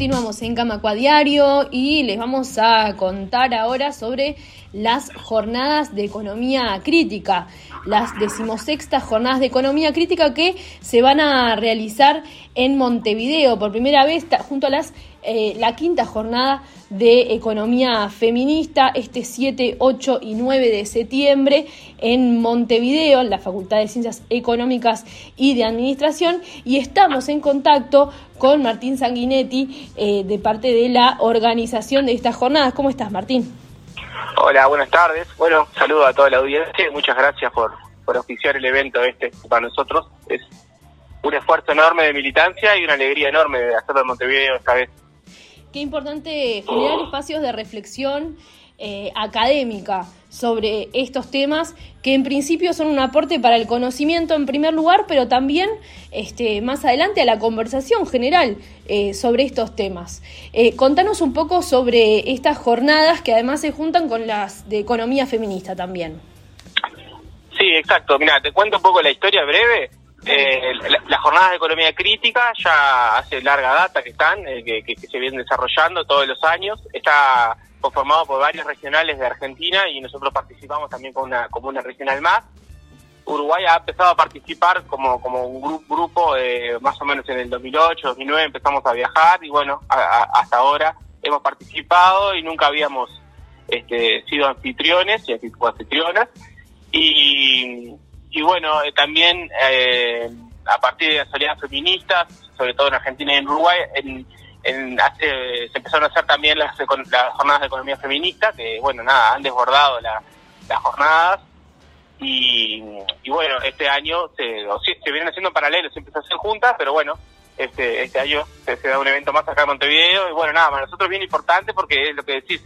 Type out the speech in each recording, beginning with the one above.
Continuamos en Camacua Diario y les vamos a contar ahora sobre las jornadas de economía crítica, las decimosextas jornadas de economía crítica que se van a realizar en Montevideo. Por primera vez junto a las eh, la quinta jornada de economía feminista este 7, 8 y 9 de septiembre en Montevideo, en la Facultad de Ciencias Económicas y de Administración, y estamos en contacto con Martín Sanguinetti eh, de parte de la organización de estas jornadas. ¿Cómo estás, Martín? Hola, buenas tardes. Bueno, saludo a toda la audiencia muchas gracias por, por oficiar el evento este para nosotros. Es un esfuerzo enorme de militancia y una alegría enorme de hacerlo en Montevideo esta vez. Qué importante generar espacios de reflexión eh, académica sobre estos temas que en principio son un aporte para el conocimiento en primer lugar, pero también este, más adelante a la conversación general eh, sobre estos temas. Eh, contanos un poco sobre estas jornadas que además se juntan con las de economía feminista también. Sí, exacto. Mira, te cuento un poco la historia breve. Eh, las jornadas de economía crítica ya hace larga data que están, eh, que, se vienen desarrollando todos los años. Está conformado por varios regionales de Argentina y nosotros participamos también con una, como una regional más. Uruguay ha empezado a participar como, como un grupo eh, más o menos en el 2008, 2009 empezamos a viajar y bueno, hasta ahora hemos participado y nunca habíamos este, sido anfitriones y anfitrionas. Y y bueno, eh, también eh, a partir de las oleadas feministas, sobre todo en Argentina y en Uruguay, en, se empezaron a hacer también las, las, jornadas de economía feminista, que bueno, nada, han desbordado las jornadas. Y, bueno, este año se, se vienen haciendo en paralelo, se empieza a hacer juntas, pero bueno, este, este año se, se, da un evento más acá en Montevideo. Y bueno, nada, para nosotros es bien importante porque es lo que decís,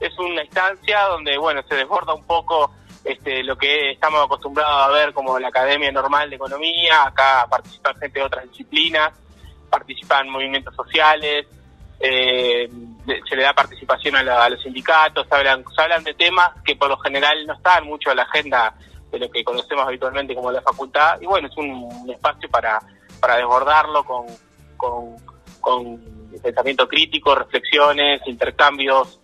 es una instancia donde, bueno, se desborda un poco este, lo que estamos acostumbrados a ver como la Academia Normal de Economía, acá participan gente de otras disciplinas, participan movimientos sociales, eh, se le da participación a, los sindicatos, se hablan, se hablan de temas que por lo general no están mucho en la agenda de lo que conocemos habitualmente como la facultad, y bueno, es un, espacio para, para desbordarlo con, con pensamiento crítico, reflexiones, intercambios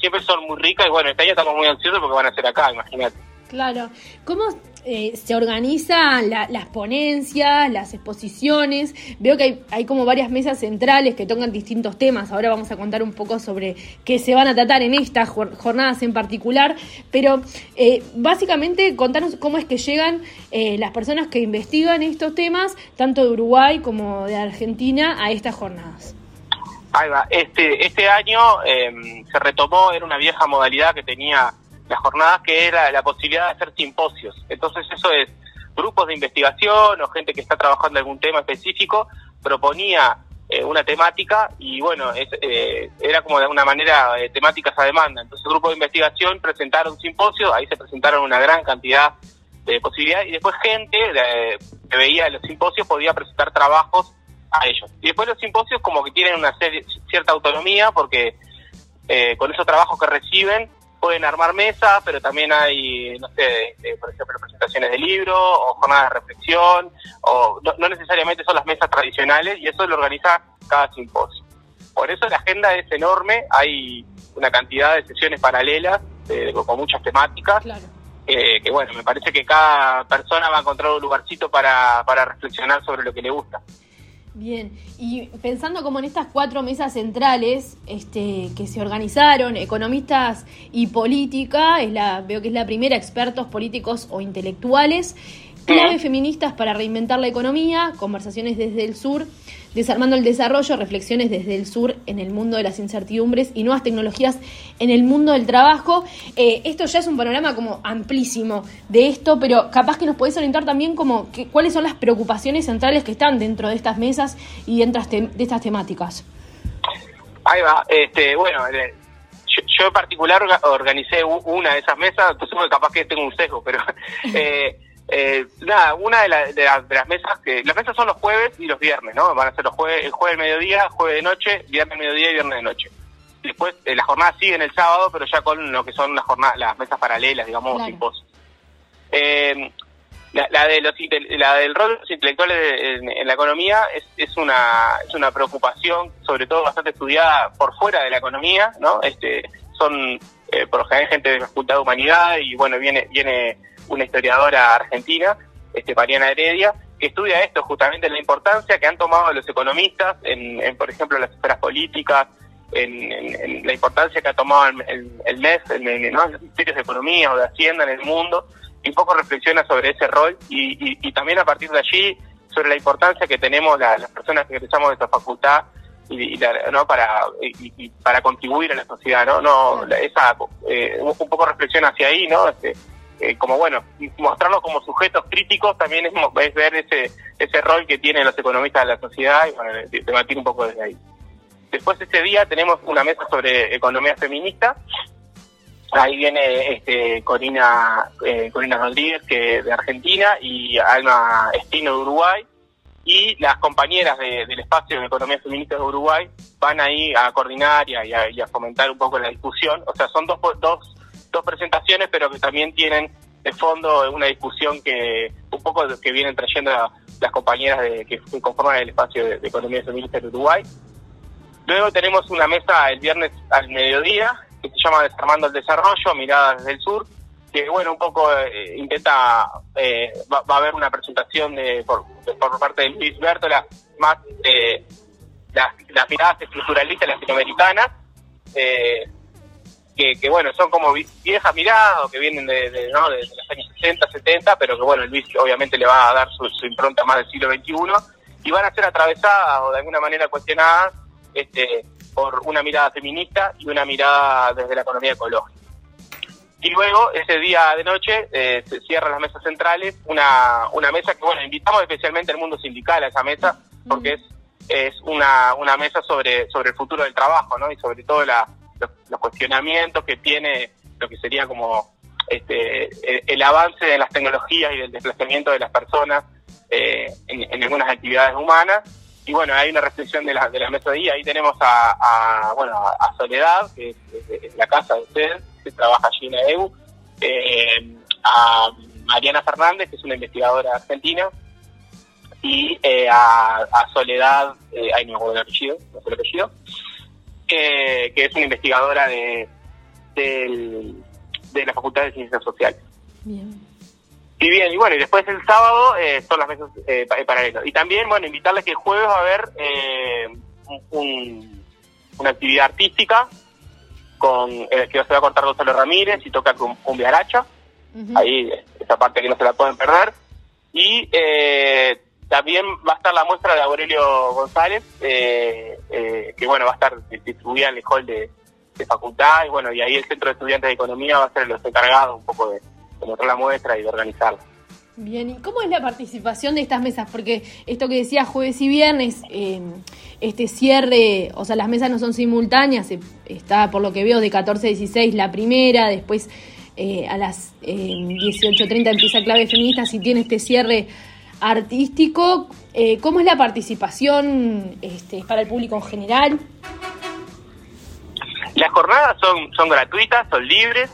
siempre son muy ricas y bueno, este año estamos muy ansiosos porque van a ser acá, imagínate. Claro. ¿Cómo eh, se organizan las ponencias, las exposiciones? Veo que hay, hay, como varias mesas centrales que tocan distintos temas. Ahora vamos a contar un poco sobre qué se van a tratar en estas jornadas en particular. Pero eh, básicamente contanos cómo es que llegan eh, las personas que investigan estos temas, tanto de Uruguay como de Argentina, a estas jornadas. Ahí. Este, este año em, se retomó, era una vieja modalidad que tenía las jornadas, que era la posibilidad de hacer simposios. Entonces eso es grupos de investigación o gente que está trabajando en algún tema específico, proponía eh, una temática y bueno, eh, era como de alguna manera eh, temáticas a demanda. Entonces el grupo de investigación presentaron un simposio, ahí se presentaron una gran cantidad de posibilidades y después gente que veía los simposios podía presentar trabajos a ellos. Y después los simposios como que tienen una cierta autonomía porque eh, con esos trabajos que reciben pueden armar mesas, pero también hay, no sé, eh, por ejemplo, presentaciones de libros o jornadas de reflexión, o no, necesariamente son las mesas tradicionales y eso lo organiza cada simposio. Por eso la agenda es enorme, hay una cantidad de sesiones paralelas con muchas temáticas. que bueno, me parece que cada persona va a encontrar un lugarcito para, para reflexionar sobre lo que le gusta. Bien, y pensando como en estas cuatro mesas centrales este, que se organizaron, economistas y política, es la, veo que es la primera, expertos políticos o intelectuales, clave feministas para reinventar la economía, conversaciones desde el sur, desarmando el desarrollo, reflexiones desde el sur en el mundo de las incertidumbres y nuevas tecnologías en el mundo del trabajo. Eh, esto ya es un panorama como amplísimo de esto, pero capaz que nos podés orientar también como que, cuáles son las preocupaciones centrales que están dentro de estas mesas y dentro de estas temáticas. Ahí va, este, bueno, eh, yo, en particular organicé una de esas mesas, entonces capaz que tengo un sesgo, pero... Eh, eh, nada, una de, de, las mesas, que las mesas son los jueves y los viernes, ¿no? Van a ser los jueves, el jueves de mediodía, jueves de noche, viernes de mediodía y viernes de noche. Después eh, la jornada sigue en el sábado, pero ya con lo que son las jornadas, las mesas paralelas, digamos, claro. Eh, la, de los, la del rol de los intelectuales en, la economía es, es, una, es una preocupación, sobre todo bastante estudiada por fuera de la economía, ¿no? Este, son eh, por lo general gente de la Facultad de Humanidad y bueno, viene, viene una historiadora argentina, este, Mariana Heredia, que estudia esto, justamente la importancia que han tomado los economistas en, por ejemplo, las esferas políticas, en, la importancia que ha tomado el, el, MES en, los ministerios de Economía o de Hacienda en el mundo, y un poco reflexiona sobre ese rol y, también a partir de allí sobre la importancia que tenemos las personas que egresamos de esta facultad y, no para para contribuir a la sociedad no no esa eh, un poco reflexión hacia ahí no este, eh, como bueno mostrarnos como sujetos críticos también es, ver ese ese rol que tienen los economistas de la sociedad y bueno, debatir un poco desde ahí después ese día tenemos una mesa sobre economía feminista Ahí viene este, Corina, eh, Corina Rodríguez, que de Argentina, y Alma Estino de Uruguay. Y las compañeras del espacio de economía feminista de Uruguay van ahí a coordinar y a, fomentar un poco la discusión. O sea, son dos, dos, dos presentaciones, pero que también tienen de fondo una discusión que un poco que vienen trayendo las compañeras de, que conforman el espacio de, de economía feminista de Uruguay. Luego tenemos una mesa el viernes al mediodía que se llama Desarmando el Desarrollo, Miradas desde el Sur, que bueno, un poco eh, intenta, eh, va, a haber una presentación de, por, parte de Luis Bertola, más de las, miradas estructuralistas latinoamericanas, eh, que, que, bueno, son como viejas miradas o que vienen de, de, ¿no? de, los años 60, 70, pero que bueno, Luis obviamente le va a dar su, su impronta más del siglo XXI, y van a ser atravesadas o de alguna manera cuestionadas este, por una mirada feminista y una mirada desde la economía ecológica. Y luego, ese día de noche, eh, se cierran las mesas centrales, una, una mesa que, bueno, invitamos especialmente al mundo sindical a esa mesa, porque es, es una, una mesa sobre, sobre el futuro del trabajo, ¿no? Y sobre todo la, los, cuestionamientos que tiene lo que sería como este, el, avance de las tecnologías y del desplazamiento de las personas eh, en, algunas actividades humanas. Y bueno, hay una reflexión de la, de la mesa de ahí. Tenemos a, bueno, a Soledad, que es, la casa de usted, que trabaja allí en EU, eh, a Mariana Fernández, que es una investigadora argentina, y eh, a, Soledad, eh, no me el apellido, no sé el apellido, que es una investigadora de, de la Facultad de Ciencias Sociales. Bien. Y bien, y bueno, y después el sábado eh, son las mesas eh, paralelas. Y también, bueno, invitarles que el jueves va a haber eh, una actividad artística con eh, que se va a contar Gonzalo Ramírez y toca con, con Viaracha. Ahí, esa parte que no se la pueden perder. Y eh, también va a estar la muestra de Aurelio González, que bueno, va a estar distribuida en el hall de, facultad. Y bueno, y ahí el Centro de Estudiantes de Economía va a ser los encargados un poco de de mostrar la muestra y de organizarla. Bien, ¿y cómo es la participación de estas mesas? Porque esto que decía jueves y viernes, eh, este cierre, o sea, las mesas no son simultáneas, está por lo que veo de 14 a 16 la primera, después eh, a las eh, 18.30 empieza Clave Feminista, si tiene este cierre artístico, eh, ¿cómo es la participación este, para el público en general? Las jornadas son, gratuitas, son libres,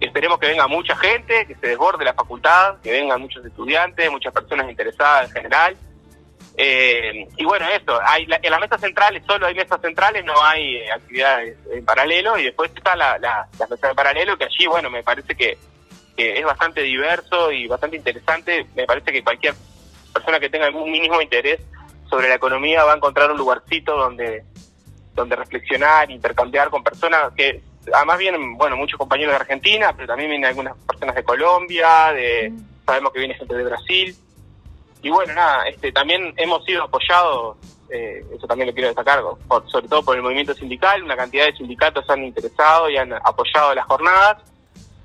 esperemos que venga mucha gente, que se desborde la facultad, que vengan muchos estudiantes, muchas personas interesadas en general. Eh, y bueno, eso, hay, en las mesas centrales solo hay mesas centrales, no hay eh, actividades en paralelo, y después está la, la, las mesas de paralelo, que allí, bueno, me parece que, es bastante diverso y bastante interesante. Me parece que cualquier persona que tenga algún mínimo interés sobre la economía va a encontrar un lugarcito donde, donde reflexionar, intercambiar con personas que además vienen, bueno, muchos compañeros de Argentina, pero también vienen algunas personas de Colombia, de sabemos que viene gente de Brasil. Y bueno, nada, este, también hemos sido apoyados, eh, eso también lo quiero destacar, sobre todo por el movimiento sindical, una cantidad de sindicatos han interesado y han apoyado las jornadas.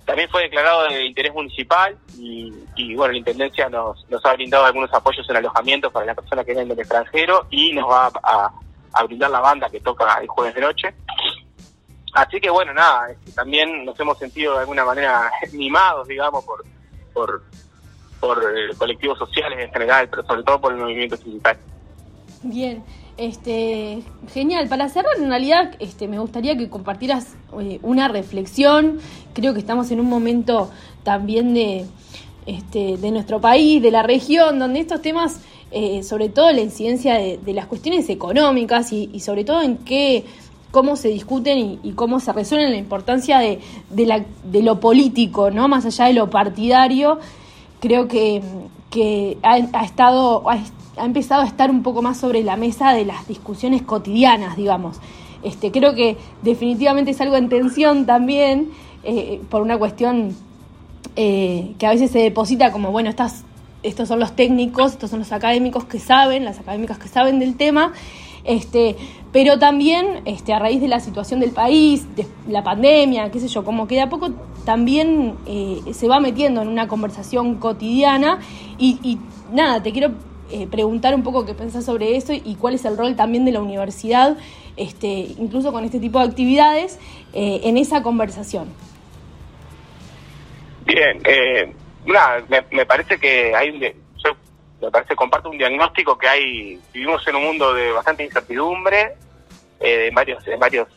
También fue declarado de interés municipal y, bueno, la Intendencia nos, nos ha brindado algunos apoyos en alojamientos para las personas que vienen del extranjero y nos va a, a brindar la banda que toca el jueves de noche. Así que bueno, nada, este, también nos hemos sentido de alguna manera mimados, digamos, por, por, por eh, colectivos sociales en general, pero sobre todo por el movimiento sindical. Bien, este, genial. Para cerrar, en realidad, este, me gustaría que compartieras eh, una reflexión. Creo que estamos en un momento también de, este, de nuestro país, de la región, donde estos temas, eh, sobre todo la incidencia de, las cuestiones económicas y, sobre todo en qué cómo se discuten y, cómo se resuelven la importancia de, la, de, lo político, ¿no? Más allá de lo partidario, creo que, que ha, estado, ha, empezado a estar un poco más sobre la mesa de las discusiones cotidianas, digamos. Este, creo que definitivamente es algo en tensión también, eh, por una cuestión eh, que a veces se deposita como, bueno, estas, estos son los técnicos, estos son los académicos que saben, las académicas que saben del tema, este, pero también este, a raíz de la situación del país, de la pandemia, qué sé yo, como que de a poco también eh, se va metiendo en una conversación cotidiana y, nada, te quiero eh, preguntar un poco qué pensás sobre eso y cuál es el rol también de la universidad, este, incluso con este tipo de actividades, en esa conversación. Bien, eh, me, parece que hay un, yo me parece comparto un diagnóstico que hay vivimos en un mundo de bastante incertidumbre eh, en varios varios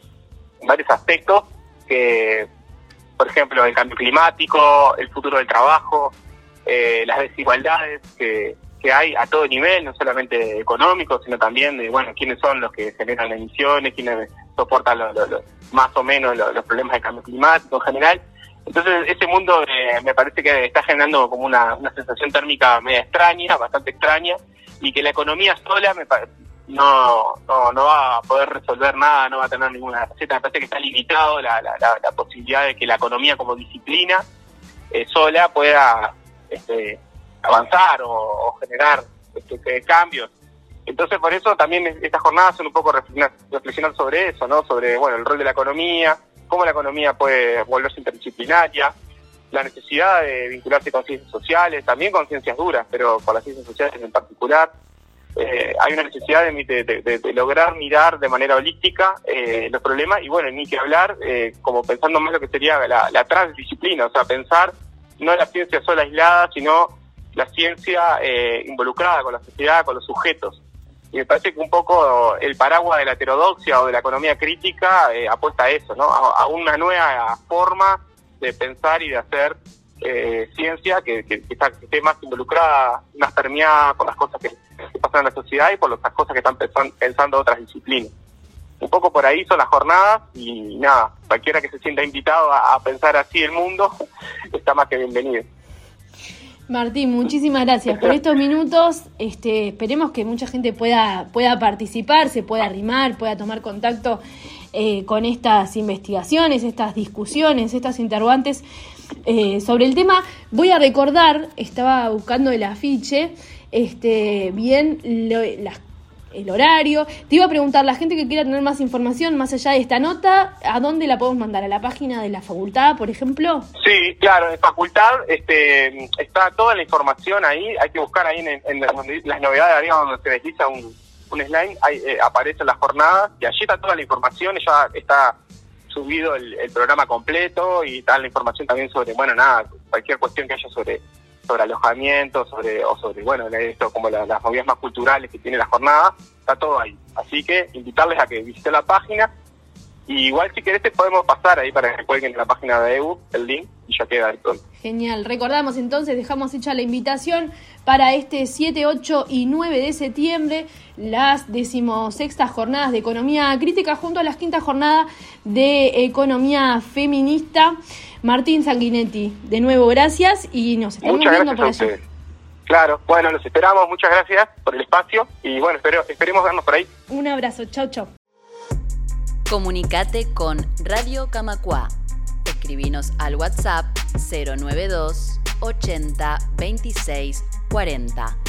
en varios aspectos que por ejemplo el cambio climático el futuro del trabajo eh, las desigualdades que, que hay a todo nivel no solamente económico sino también de bueno quiénes son los que generan emisiones quiénes soportan más o menos los problemas del cambio climático en general. Entonces, ese mundo eh, me parece que está generando como una, sensación térmica media extraña, bastante extraña, y que la economía sola me no, no, no va a poder resolver nada, no va a tener ninguna receta. Me parece que está limitado la, la, posibilidad de que la economía como disciplina eh, sola pueda este, avanzar o, generar este, cambios. Entonces, por eso también estas jornadas son un poco reflexionar, reflexionar sobre eso, ¿no? Sobre, bueno, el rol de la economía, cómo la economía puede volverse interdisciplinaria, la necesidad de vincularse con ciencias sociales, también con ciencias duras, pero con las ciencias sociales en particular. Eh, hay una necesidad de, lograr mirar de manera holística eh, los problemas y bueno, ni que hablar, eh, como pensando más lo que sería la, transdisciplina, o sea, pensar no la ciencia sola aislada, sino la ciencia involucrada con la sociedad, con los sujetos. Y me parece que un poco el paraguas de la heterodoxia o de la economía crítica eh, apuesta a eso, ¿no? A, una nueva forma de pensar y de hacer eh, ciencia que, esté más involucrada, más permeada por las cosas que, en la sociedad y por las cosas que están pensando, otras disciplinas. Un poco por ahí son las jornadas y nada, cualquiera que se sienta invitado a pensar así el mundo está más que bienvenido. Martín, muchísimas gracias por estos minutos. Este, esperemos que mucha gente pueda, pueda participar, se pueda arrimar, pueda tomar contacto eh, con estas investigaciones, estas discusiones, estas interrogantes eh, sobre el tema. Voy a recordar, estaba buscando el afiche, este, bien las el horario. Te iba a preguntar, la gente que quiera tener más información más allá de esta nota, ¿a dónde la podemos mandar? ¿A la página de la facultad, por ejemplo? Sí, claro, en facultad este, está toda la información ahí, hay que buscar ahí en, las novedades, arriba donde se desliza un, un slide, ahí eh, aparecen las jornadas y allí está toda la información, ya está subido el, programa completo y está la información también sobre, bueno, nada, cualquier cuestión que haya sobre sobre alojamiento, sobre, o sobre, bueno, esto, como las movidas más culturales que tiene la jornada, está todo ahí. Así que invitarles a que visiten la página. Y igual si querés te podemos pasar ahí para que cuelguen en la página de EU el link y ya queda pronto. Genial. Recordamos entonces, dejamos hecha la invitación para este 7, 8 y 9 de septiembre, las decimosextas jornadas de economía crítica junto a las quintas jornadas de economía feminista. Martín Sanguinetti, de nuevo gracias y nos estamos viendo por allá. Claro, bueno, los esperamos, muchas gracias por el espacio y bueno, esperemos vernos por ahí. Un abrazo, chau, chau. Comunicate con Radio Camacua. Escribinos al WhatsApp 092 80 26 40.